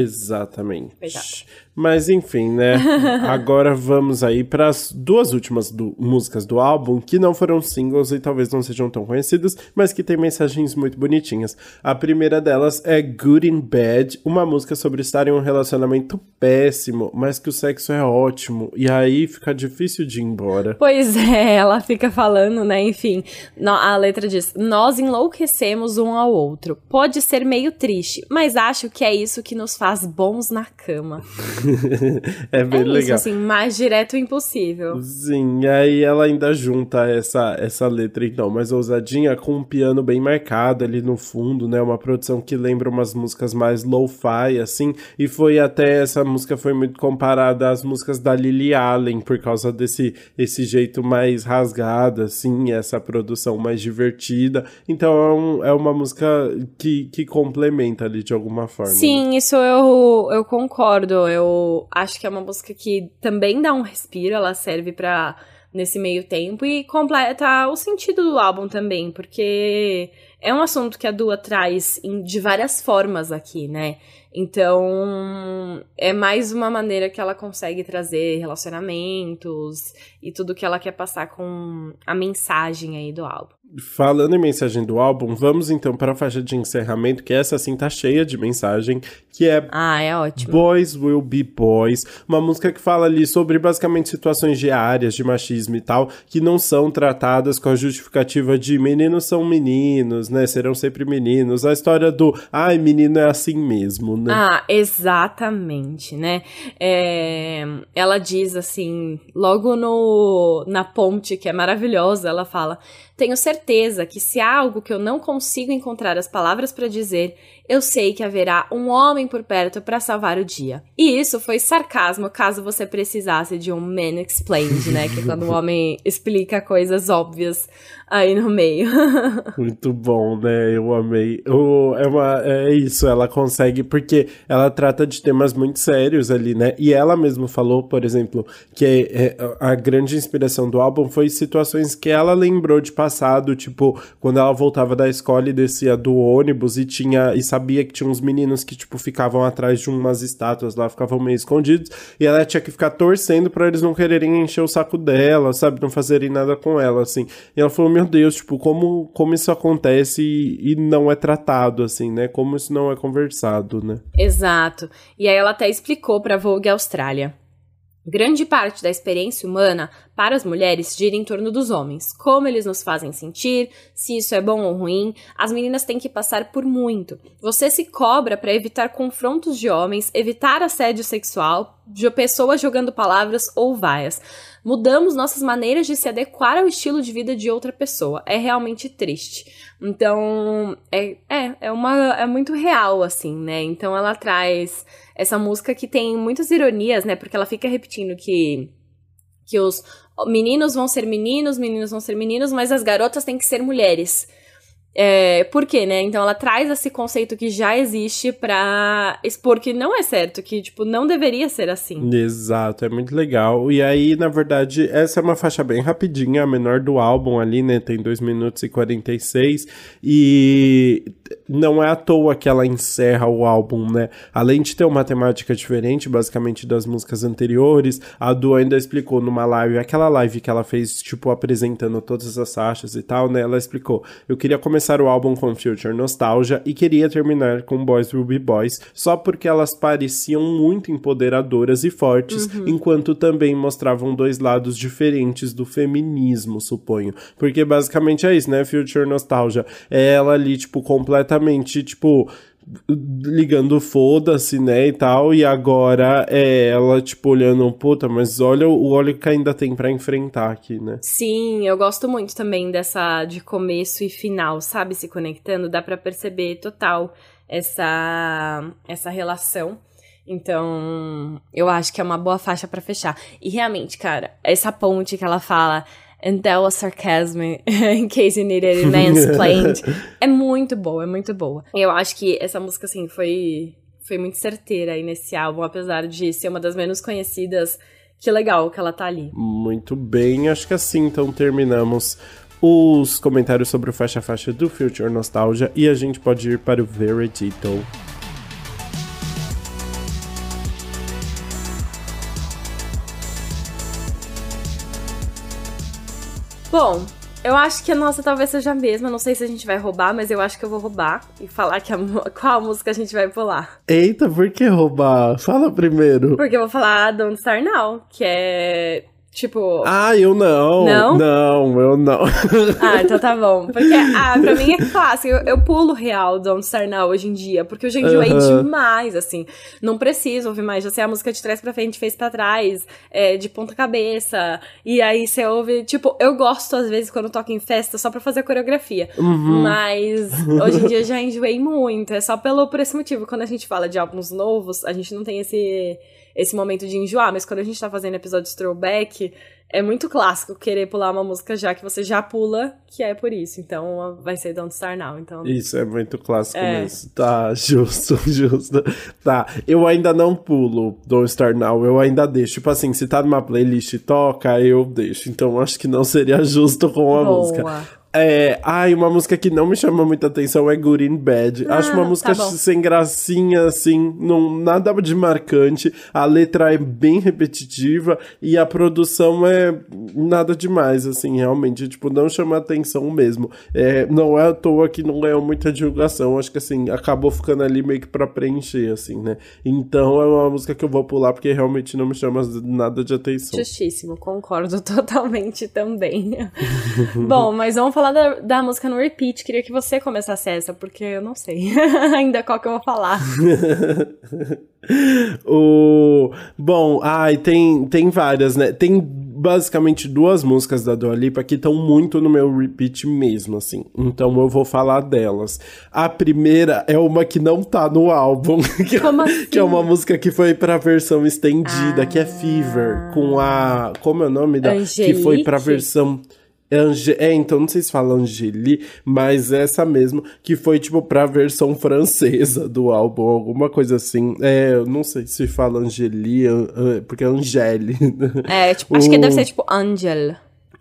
Exatamente. Mas enfim, né? Agora vamos aí para as duas últimas do, músicas do álbum que não foram singles e talvez não sejam tão conhecidas, mas que tem mensagens muito bonitinhas. A primeira delas é Good in Bad, uma música sobre estar em um relacionamento péssimo, mas que o sexo é ótimo e aí fica difícil de ir embora. Pois é, ela fica falando, né? Enfim, a letra diz: Nós enlouquecemos um ao outro. Pode ser meio triste, mas acho que é isso que nos faz bons na cama. é bem é legal. Isso, assim, mais direto impossível. Sim, e aí ela ainda junta essa, essa letra, então, mais ousadinha, com um piano bem marcado ali no fundo, né? Uma produção que lembra umas músicas mais lo-fi, assim, e foi até, essa música foi muito comparada às músicas da Lily Allen, por causa desse esse jeito mais rasgado, assim, essa produção mais divertida. Então é, um, é uma música que, que complementa ali de alguma forma. Sim, né? isso eu, eu concordo. Eu acho que é uma música que também dá um respiro, ela serve para nesse meio tempo e completa o sentido do álbum também, porque é um assunto que a Dua traz em, de várias formas aqui, né? Então, é mais uma maneira que ela consegue trazer relacionamentos e tudo que ela quer passar com a mensagem aí do álbum. Falando em mensagem do álbum, vamos então para a faixa de encerramento, que essa sim tá cheia de mensagem, que é Ah, é ótimo. Boys Will Be Boys, uma música que fala ali sobre basicamente situações diárias de machismo e tal, que não são tratadas com a justificativa de meninos são meninos, né? Serão sempre meninos. A história do ai, menino é assim mesmo, né? Ah, exatamente, né? É... Ela diz assim, logo no na ponte, que é maravilhosa, ela fala tenho certeza que se há algo que eu não consigo encontrar as palavras para dizer, eu sei que haverá um homem por perto para salvar o dia. E isso foi sarcasmo caso você precisasse de um man explained, né? Que é quando o homem explica coisas óbvias aí no meio. Muito bom, né? Eu amei. O, é, uma, é isso, ela consegue, porque ela trata de temas muito sérios ali, né? E ela mesma falou, por exemplo, que é, a grande inspiração do álbum foi situações que ela lembrou de passado, tipo, quando ela voltava da escola e descia do ônibus e tinha. E sabia que tinha uns meninos que, tipo, ficavam atrás de umas estátuas lá, ficavam meio escondidos, e ela tinha que ficar torcendo para eles não quererem encher o saco dela, sabe? Não fazerem nada com ela, assim. E ela falou, meu Deus, tipo, como, como isso acontece e, e não é tratado, assim, né? Como isso não é conversado, né? Exato. E aí ela até explicou pra Vogue Austrália. Grande parte da experiência humana para as mulheres gira em torno dos homens, como eles nos fazem sentir, se isso é bom ou ruim. As meninas têm que passar por muito. Você se cobra para evitar confrontos de homens, evitar assédio sexual, de pessoas jogando palavras ou vaias. Mudamos nossas maneiras de se adequar ao estilo de vida de outra pessoa. É realmente triste. Então, é, é, é, uma, é muito real, assim, né? Então ela traz essa música que tem muitas ironias, né? Porque ela fica repetindo que, que os meninos vão ser meninos, meninos vão ser meninos, mas as garotas têm que ser mulheres. É, por quê, né? Então ela traz esse conceito que já existe pra expor que não é certo, que, tipo, não deveria ser assim. Exato, é muito legal. E aí, na verdade, essa é uma faixa bem rapidinha, a menor do álbum ali, né? Tem 2 minutos e 46. E não é à toa que ela encerra o álbum, né? Além de ter uma temática diferente, basicamente, das músicas anteriores, a Du ainda explicou numa live, aquela live que ela fez, tipo, apresentando todas as faixas e tal, né? Ela explicou: eu queria começar o álbum com Future Nostalgia e queria terminar com Boys Will Be Boys, só porque elas pareciam muito empoderadoras e fortes, uhum. enquanto também mostravam dois lados diferentes do feminismo, suponho. Porque basicamente é isso, né? Future Nostalgia. É ela ali, tipo, completamente, tipo ligando foda-se, né, e tal, e agora é ela, tipo, olhando, puta, mas olha o óleo que ainda tem para enfrentar aqui, né? Sim, eu gosto muito também dessa de começo e final, sabe, se conectando, dá para perceber total essa essa relação. Então, eu acho que é uma boa faixa para fechar. E realmente, cara, essa ponte que ela fala And that was sarcasm, in case you needed it mansplained. é muito boa, é muito boa. Eu acho que essa música, assim, foi, foi muito certeira aí nesse álbum, apesar de ser uma das menos conhecidas. Que legal que ela tá ali. Muito bem, acho que assim então terminamos os comentários sobre o faixa-faixa do Future Nostalgia e a gente pode ir para o Veredito. Bom, eu acho que a nossa talvez seja a mesma. Não sei se a gente vai roubar, mas eu acho que eu vou roubar e falar que a, qual música a gente vai pular. Eita, por que roubar? Fala primeiro. Porque eu vou falar Don't Star Now, que é Tipo. Ah, eu não. Não? Não, eu não. Ah, então tá bom. Porque, ah, pra mim é clássico. Eu, eu pulo real Don't Start Now hoje em dia, porque eu já enjoei demais, assim. Não preciso ouvir mais. Já sei a música de trás pra frente, fez pra trás, é, de ponta cabeça. E aí você ouve. Tipo, eu gosto às vezes quando toco em festa só pra fazer a coreografia. Uhum. Mas hoje em dia já enjoei muito. É só pelo, por esse motivo. Quando a gente fala de álbuns novos, a gente não tem esse esse momento de enjoar, mas quando a gente tá fazendo episódio de throwback, é muito clássico querer pular uma música já que você já pula, que é por isso. Então vai ser Don't Start Now. Então... Isso é muito clássico é. mesmo. Tá, justo, justo. Tá, eu ainda não pulo Don't Start Now, eu ainda deixo. Tipo assim, se tá numa playlist e toca, eu deixo. Então acho que não seria justo com a Boa. música. É, ai, uma música que não me chama muita atenção é Good in Bad. Ah, Acho uma música tá sem gracinha, assim, não, nada de marcante. A letra é bem repetitiva e a produção é nada demais, assim, realmente. Tipo, não chama atenção mesmo. É, não é à toa que não ganhou muita divulgação. Acho que, assim, acabou ficando ali meio que pra preencher, assim, né? Então é uma música que eu vou pular porque realmente não me chama nada de atenção. Justíssimo, concordo totalmente também. Bom, mas vamos falar falar da, da música no repeat. Queria que você começasse essa, porque eu não sei ainda qual que eu vou falar. o... Bom, ai, tem, tem várias, né? Tem basicamente duas músicas da Dua Lipa que estão muito no meu repeat mesmo, assim. Então eu vou falar delas. A primeira é uma que não tá no álbum, que, assim? que é uma música que foi pra versão estendida, ah. que é Fever, com a... Como é o nome da... Angelique? Que foi pra versão... Ange... É, então não sei se fala Angeli, mas essa mesmo, que foi tipo pra versão francesa do álbum, alguma coisa assim. É, eu não sei se fala Angeli, porque é Angeli. É, tipo, acho o... que deve ser tipo Angel.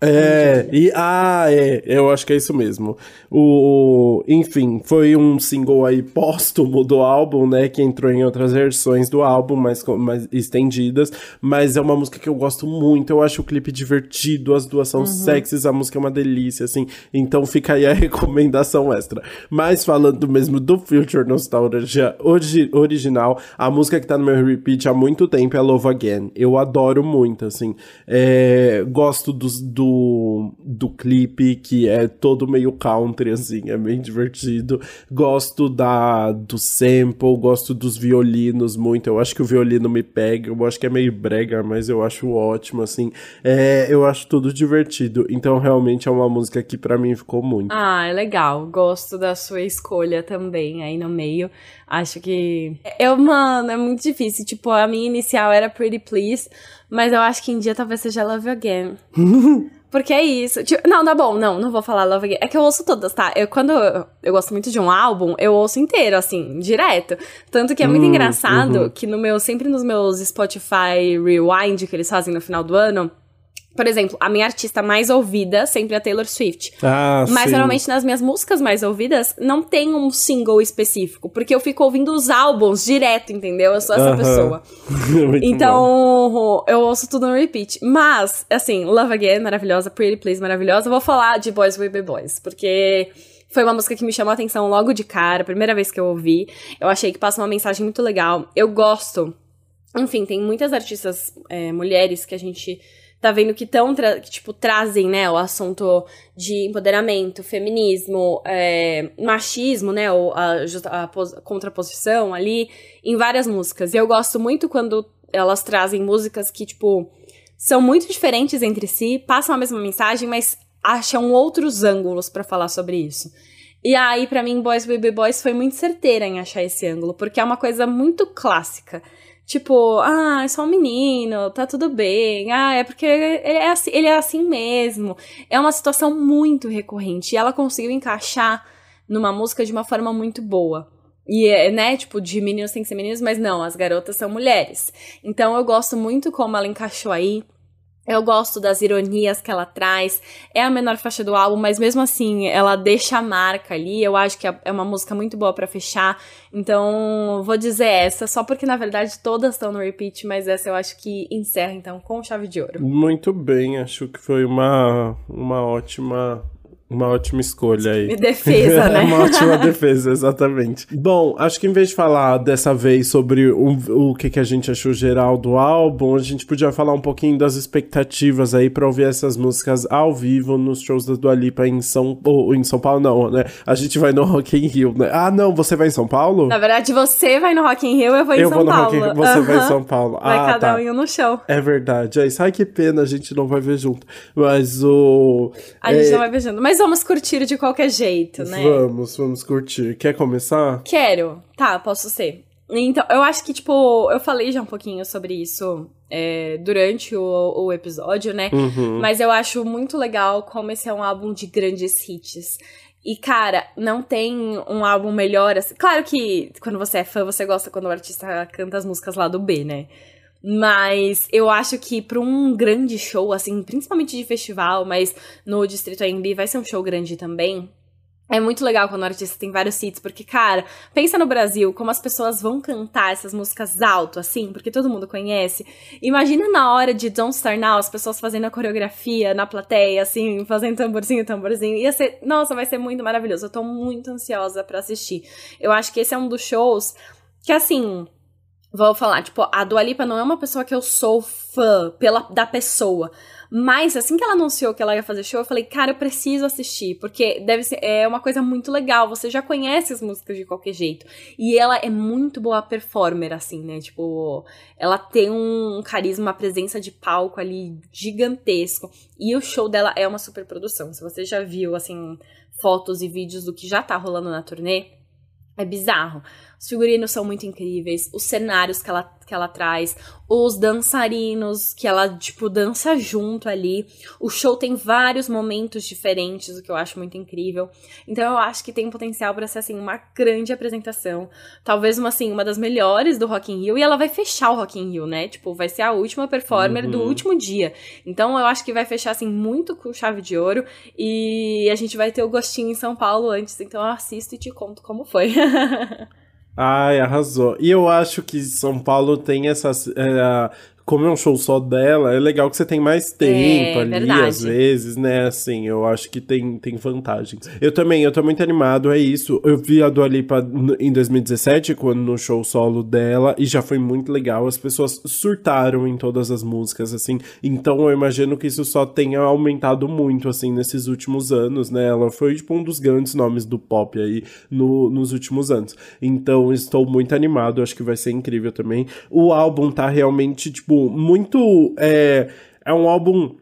É, e ah, é, eu acho que é isso mesmo. O, enfim, foi um single aí póstumo do álbum, né, que entrou em outras versões do álbum, mais, mais estendidas, mas é uma música que eu gosto muito, eu acho o clipe divertido, as duas são uhum. sexys, a música é uma delícia, assim, então fica aí a recomendação extra. Mas falando mesmo do Future Nostalgia ori original, a música que tá no meu repeat há muito tempo é Love Again, eu adoro muito, assim, é, gosto dos, do do, do clipe, que é todo meio country, assim, é bem divertido. Gosto da, do sample, gosto dos violinos muito. Eu acho que o violino me pega, eu acho que é meio brega, mas eu acho ótimo, assim. É, eu acho tudo divertido. Então, realmente é uma música que para mim ficou muito. Ah, é legal. Gosto da sua escolha também aí no meio. Acho que. Eu, mano, é muito difícil. Tipo, a minha inicial era Pretty Please, mas eu acho que em dia talvez seja Love Again. Porque é isso. Tipo, não, tá bom, não, não vou falar Love Again. É que eu ouço todas, tá? Eu, quando eu, eu gosto muito de um álbum, eu ouço inteiro, assim, direto. Tanto que é muito hum, engraçado uhum. que no meu, sempre nos meus Spotify Rewind que eles fazem no final do ano, Por exemplo, a minha artista mais ouvida sempre é a Taylor Swift. Ah, Mas sim. normalmente nas minhas músicas mais ouvidas não tem um single específico, porque eu fico ouvindo os álbuns direto, entendeu? Eu sou essa Aham. pessoa. Muito bom. Então, eu ouço tudo no repeat. Mas, assim, Love Again, maravilhosa, Pretty Please, maravilhosa. Eu vou falar de Boys Will Be Boys, porque foi uma música que me chamou a atenção logo de cara, primeira vez que eu ouvi. Eu achei que passa uma mensagem muito legal. Eu gosto. Enfim, tem muitas artistas é, mulheres que a gente tá vendo que estão, que, tipo, trazem, né, o assunto de empoderamento, feminismo, é, machismo, né, ou a, a pos- contraposição ali, em várias músicas. E eu gosto muito quando elas trazem músicas que, tipo, são muito diferentes entre si, passam a mesma mensagem, mas acham outros ângulos pra falar sobre isso. E aí, pra mim, Boys Be Boys foi muito certeira em achar esse ângulo, porque é uma coisa muito clássica. Tipo, ah, é só um menino, tá tudo bem. Ah, é porque ele é assim, ele é assim mesmo. É uma situação muito recorrente. E ela conseguiu encaixar numa música de uma forma muito boa. E é, né, tipo, de meninos tem que ser meninos, mas não, as garotas são mulheres. Então eu gosto muito como ela encaixou aí. Eu gosto das ironias que ela traz. É a menor faixa do álbum, mas mesmo assim, ela deixa a marca ali. Eu acho que é é uma música muito boa pra fechar. Então, vou dizer essa, só porque na verdade todas estão no repeat, mas essa eu acho que encerra então com chave de ouro. Muito bem, acho que foi uma, uma ótima. Uma ótima escolha aí. E defesa, né? uma ótima defesa, exatamente. Bom, acho que em vez de falar dessa vez sobre o, o que, que a gente achou geral do álbum, a gente podia falar um pouquinho das expectativas aí pra ouvir essas músicas ao vivo nos shows da Dua Lipa em São, ou em São Paulo, não, né? A gente vai no Rock in Rio, né? Ah, não, você vai em São Paulo? Na verdade, você vai no Rock in Rio, eu vou em eu São vou no Paulo. Rock in Rio, você vai em. São Paulo. Vai ah, cada tá. um no show. É verdade, é isso. Ai, que pena, a gente não vai ver junto. Mas o. A gente é, não vai beijando. Mas vamos curtir de qualquer jeito, né? Vamos, vamos curtir. Quer começar? Quero. Tá, posso ser. Então, eu acho que, tipo, eu falei já um pouquinho sobre isso é, durante o, o episódio, né? Uhum. Mas eu acho muito legal como esse é um álbum de grandes hits. E, cara, não tem um álbum melhor assim. Claro que quando você é fã, você gosta quando o artista canta as músicas lá do B, né? Mas eu acho que pra um grande show, assim, principalmente de festival, mas no Distrito AMB vai ser um show grande também. É muito legal quando o artista tem vários hits, porque, cara, pensa no Brasil, como as pessoas vão cantar essas músicas alto, assim, porque todo mundo conhece. Imagina na hora de Don't Start Now, as pessoas fazendo a coreografia na plateia, assim, fazendo tamborzinho, tamborzinho. Ia ser, nossa, vai ser muito maravilhoso. Eu tô muito ansiosa pra assistir. Eu acho que esse é um dos shows que, assim, vou falar, tipo, a Dua Lipa não é uma pessoa que eu sou fã pela, da pessoa. Mas assim que ela anunciou que ela ia fazer show, eu falei, cara, eu preciso assistir, porque deve ser é uma coisa muito legal. Você já conhece as músicas de qualquer jeito. E ela é muito boa performer, assim, né? Tipo, ela tem um carisma, uma presença de palco ali gigantesco. E o show dela é uma super produção. Se você já viu, assim, fotos e vídeos do que já tá rolando na turnê, é bizarro. Os figurinos são muito incríveis, os cenários que ela, que ela traz, os dançarinos que ela, tipo, dança junto ali. O show tem vários momentos diferentes, o que eu acho muito incrível. Então eu acho que tem potencial para ser, assim, uma grande apresentação. Talvez uma, assim, uma das melhores do Rock in Rio. E ela vai fechar o Rock in Rio, né? Tipo, vai ser a última performer do Uhum. último dia. Então eu acho que vai fechar, assim, muito com chave de ouro. E a gente vai ter o gostinho em São Paulo antes. Então eu assisto e te conto como foi. Ai, arrasou. E eu acho que São Paulo tem essas. é, como é um show só dela, é legal que você tem mais tempo ali, É, verdade. às vezes, né? Assim, eu acho que tem, tem vantagens. Eu também, eu tô muito animado, é isso. Eu vi a Dua Lipa em 2017, quando no show solo dela, e já foi muito legal. As pessoas surtaram em todas as músicas, assim. Então eu imagino que isso só tenha aumentado muito, assim, nesses últimos anos, né? Ela foi, tipo, um dos grandes nomes do pop aí no, nos últimos anos. Então estou muito animado, acho que vai ser incrível também. O álbum tá realmente, tipo, muito. É, é um álbum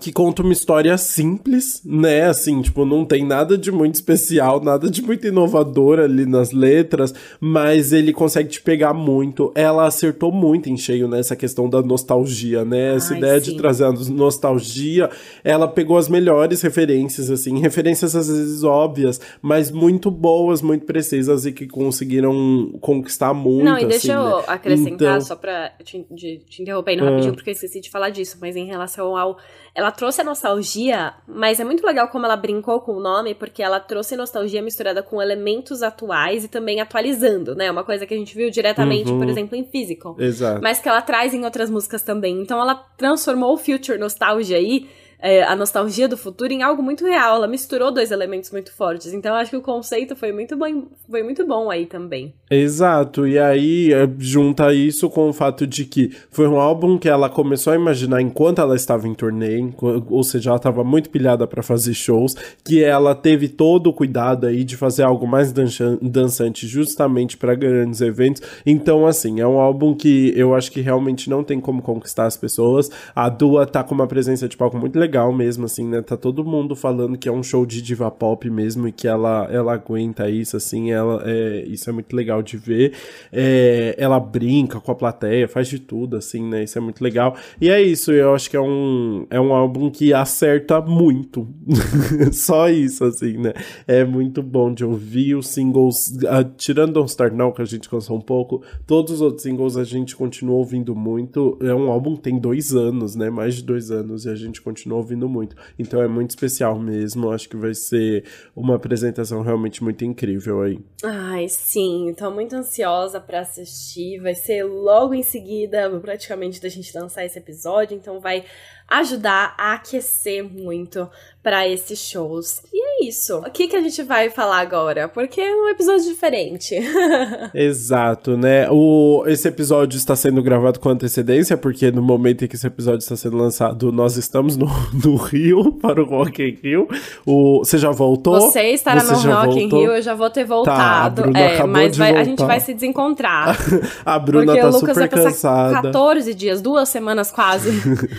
que conta uma história simples, né? Assim, tipo, não tem nada de muito especial, nada de muito inovador ali nas letras, mas ele consegue te pegar muito. Ela acertou muito em cheio nessa questão da nostalgia, né? Essa Ai, ideia sim. de trazer a nostalgia, ela pegou as melhores referências, assim, referências às vezes óbvias, mas muito boas, muito precisas e que conseguiram conquistar muito. Não, e deixa assim, eu né? acrescentar, Então- só pra te, de- te interromper Ah. rapidinho, porque eu esqueci de falar disso, mas em relação ao. Ela trouxe a nostalgia, mas é muito legal como ela brincou com o nome, porque ela trouxe nostalgia misturada com elementos atuais e também atualizando, né? Uma coisa que a gente viu diretamente, Uhum. por exemplo, em Physical. Exato. Mas que ela traz em outras músicas também. Então ela transformou o Future Nostalgia aí, é, a nostalgia do futuro, em algo muito real. Ela misturou dois elementos muito fortes. Então acho que o conceito foi muito bom, foi muito bom aí também. Exato, e aí é, junta isso com o fato de que foi um álbum que ela começou a imaginar enquanto ela estava em turnê, ou seja, ela estava muito pilhada para fazer shows, que ela teve todo o cuidado aí de fazer algo mais dança- dançante justamente para grandes eventos. Então, assim, é um álbum que eu acho que realmente não tem como conquistar as pessoas. A Dua tá com uma presença de palco muito legal mesmo, assim, né? Tá todo mundo falando que é um show de diva pop mesmo e que ela, ela aguenta isso, assim, ela, é, isso é muito legal de ver. É, ela brinca com a plateia, faz de tudo, assim, né? Isso é muito legal. E é isso, eu acho que é um, é um álbum que acerta muito. Só isso, assim, né? É muito bom de ouvir os singles, ah, tirando Don't Start Now, que a gente cansou um pouco, todos os outros singles a gente continua ouvindo muito. É um álbum que tem dois anos, né? Mais de dois anos, e a gente continua ouvindo muito. Então é muito especial mesmo. Acho que vai ser uma apresentação realmente muito incrível aí. Ai, sim, tô muito ansiosa pra assistir. Vai ser logo em seguida, praticamente, da gente lançar esse episódio, então vai ajudar a aquecer muito pra esses shows. E é isso. O que que a gente vai falar agora? Porque é um episódio diferente. Exato, né? O, esse episódio está sendo gravado com antecedência, porque no momento em que esse episódio está sendo lançado, nós estamos no, no Rio, para o Rock in Rio. O, você já voltou? Você estará Você no Rock in voltou? Rio, eu já vou ter voltado. Bruna é, acabou mas de vai- a gente vai se desencontrar. A Bruna Porque tá o Lucas super vai cansada. 14 dias, duas semanas quase.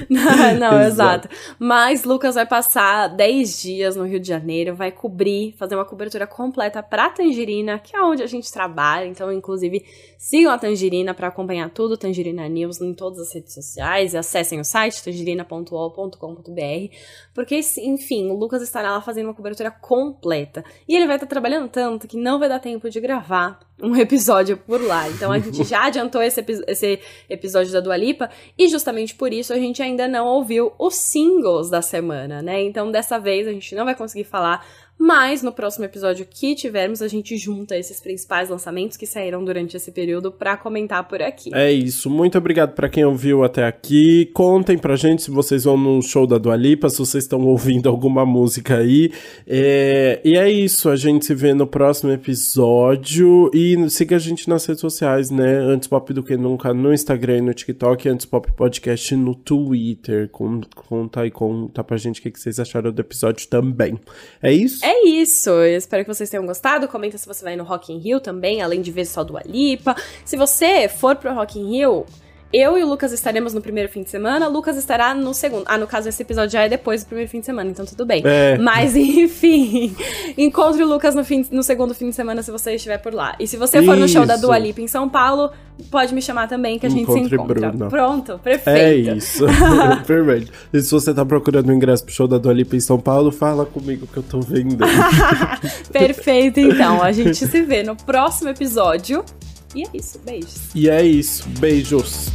não, não, exato. Mas Lucas vai passar 10 dias no Rio de Janeiro, vai cobrir, fazer uma cobertura completa pra Tangerina, que é onde a gente trabalha. Então, inclusive, sigam a Tangerina pra acompanhar tudo, Tangerina News em todas as redes sociais. E acessem o site tangerina.ol.com.br. Porque, enfim, o Lucas estará lá fazendo uma cobertura completa. E ele vai estar trabalhando tanto que não vai dar tempo de gravar um episódio por lá. Então a gente já adiantou esse, epi- esse episódio da Dua Lipa e justamente por isso a gente ainda não ouviu os singles da semana, né? Então dessa vez a gente não vai conseguir falar, mas no próximo episódio que tivermos a gente junta esses principais lançamentos que saíram durante esse período pra comentar por aqui. É isso. Muito obrigado pra quem ouviu até aqui. Contem pra gente se vocês vão no show da Dua Lipa, se vocês estão ouvindo alguma música aí. É, E é isso. A gente se vê no próximo episódio. E siga a gente nas redes sociais, né? Antes Pop do que nunca no Instagram e no TikTok. Antes Pop Podcast no Twitter. Con- Conta aí, conta pra gente o que que vocês acharam do episódio também. É isso? É isso, eu espero que vocês tenham gostado. Comenta se você vai no Rock in Rio também, além de ver só do Alipa. Se você for pro Rock in Rio, eu e o Lucas estaremos no primeiro fim de semana, o Lucas estará no segundo. Ah, no caso, esse episódio já é depois do primeiro fim de semana, então tudo bem. É. Mas, enfim, encontre o Lucas no, fim- no segundo fim de semana se você estiver por lá. E se você for no show da Isso. Dua Lipa em São Paulo, pode me chamar também, que a gente Encontre se encontra. Bruna. Pronto, É perfeito. isso. Perfeito. E se você tá procurando um ingresso pro show da Dua Lipa em São Paulo, fala comigo que eu tô vendendo. Perfeito, então. A gente se vê no próximo episódio. E é isso. Beijos. e é isso. Beijos.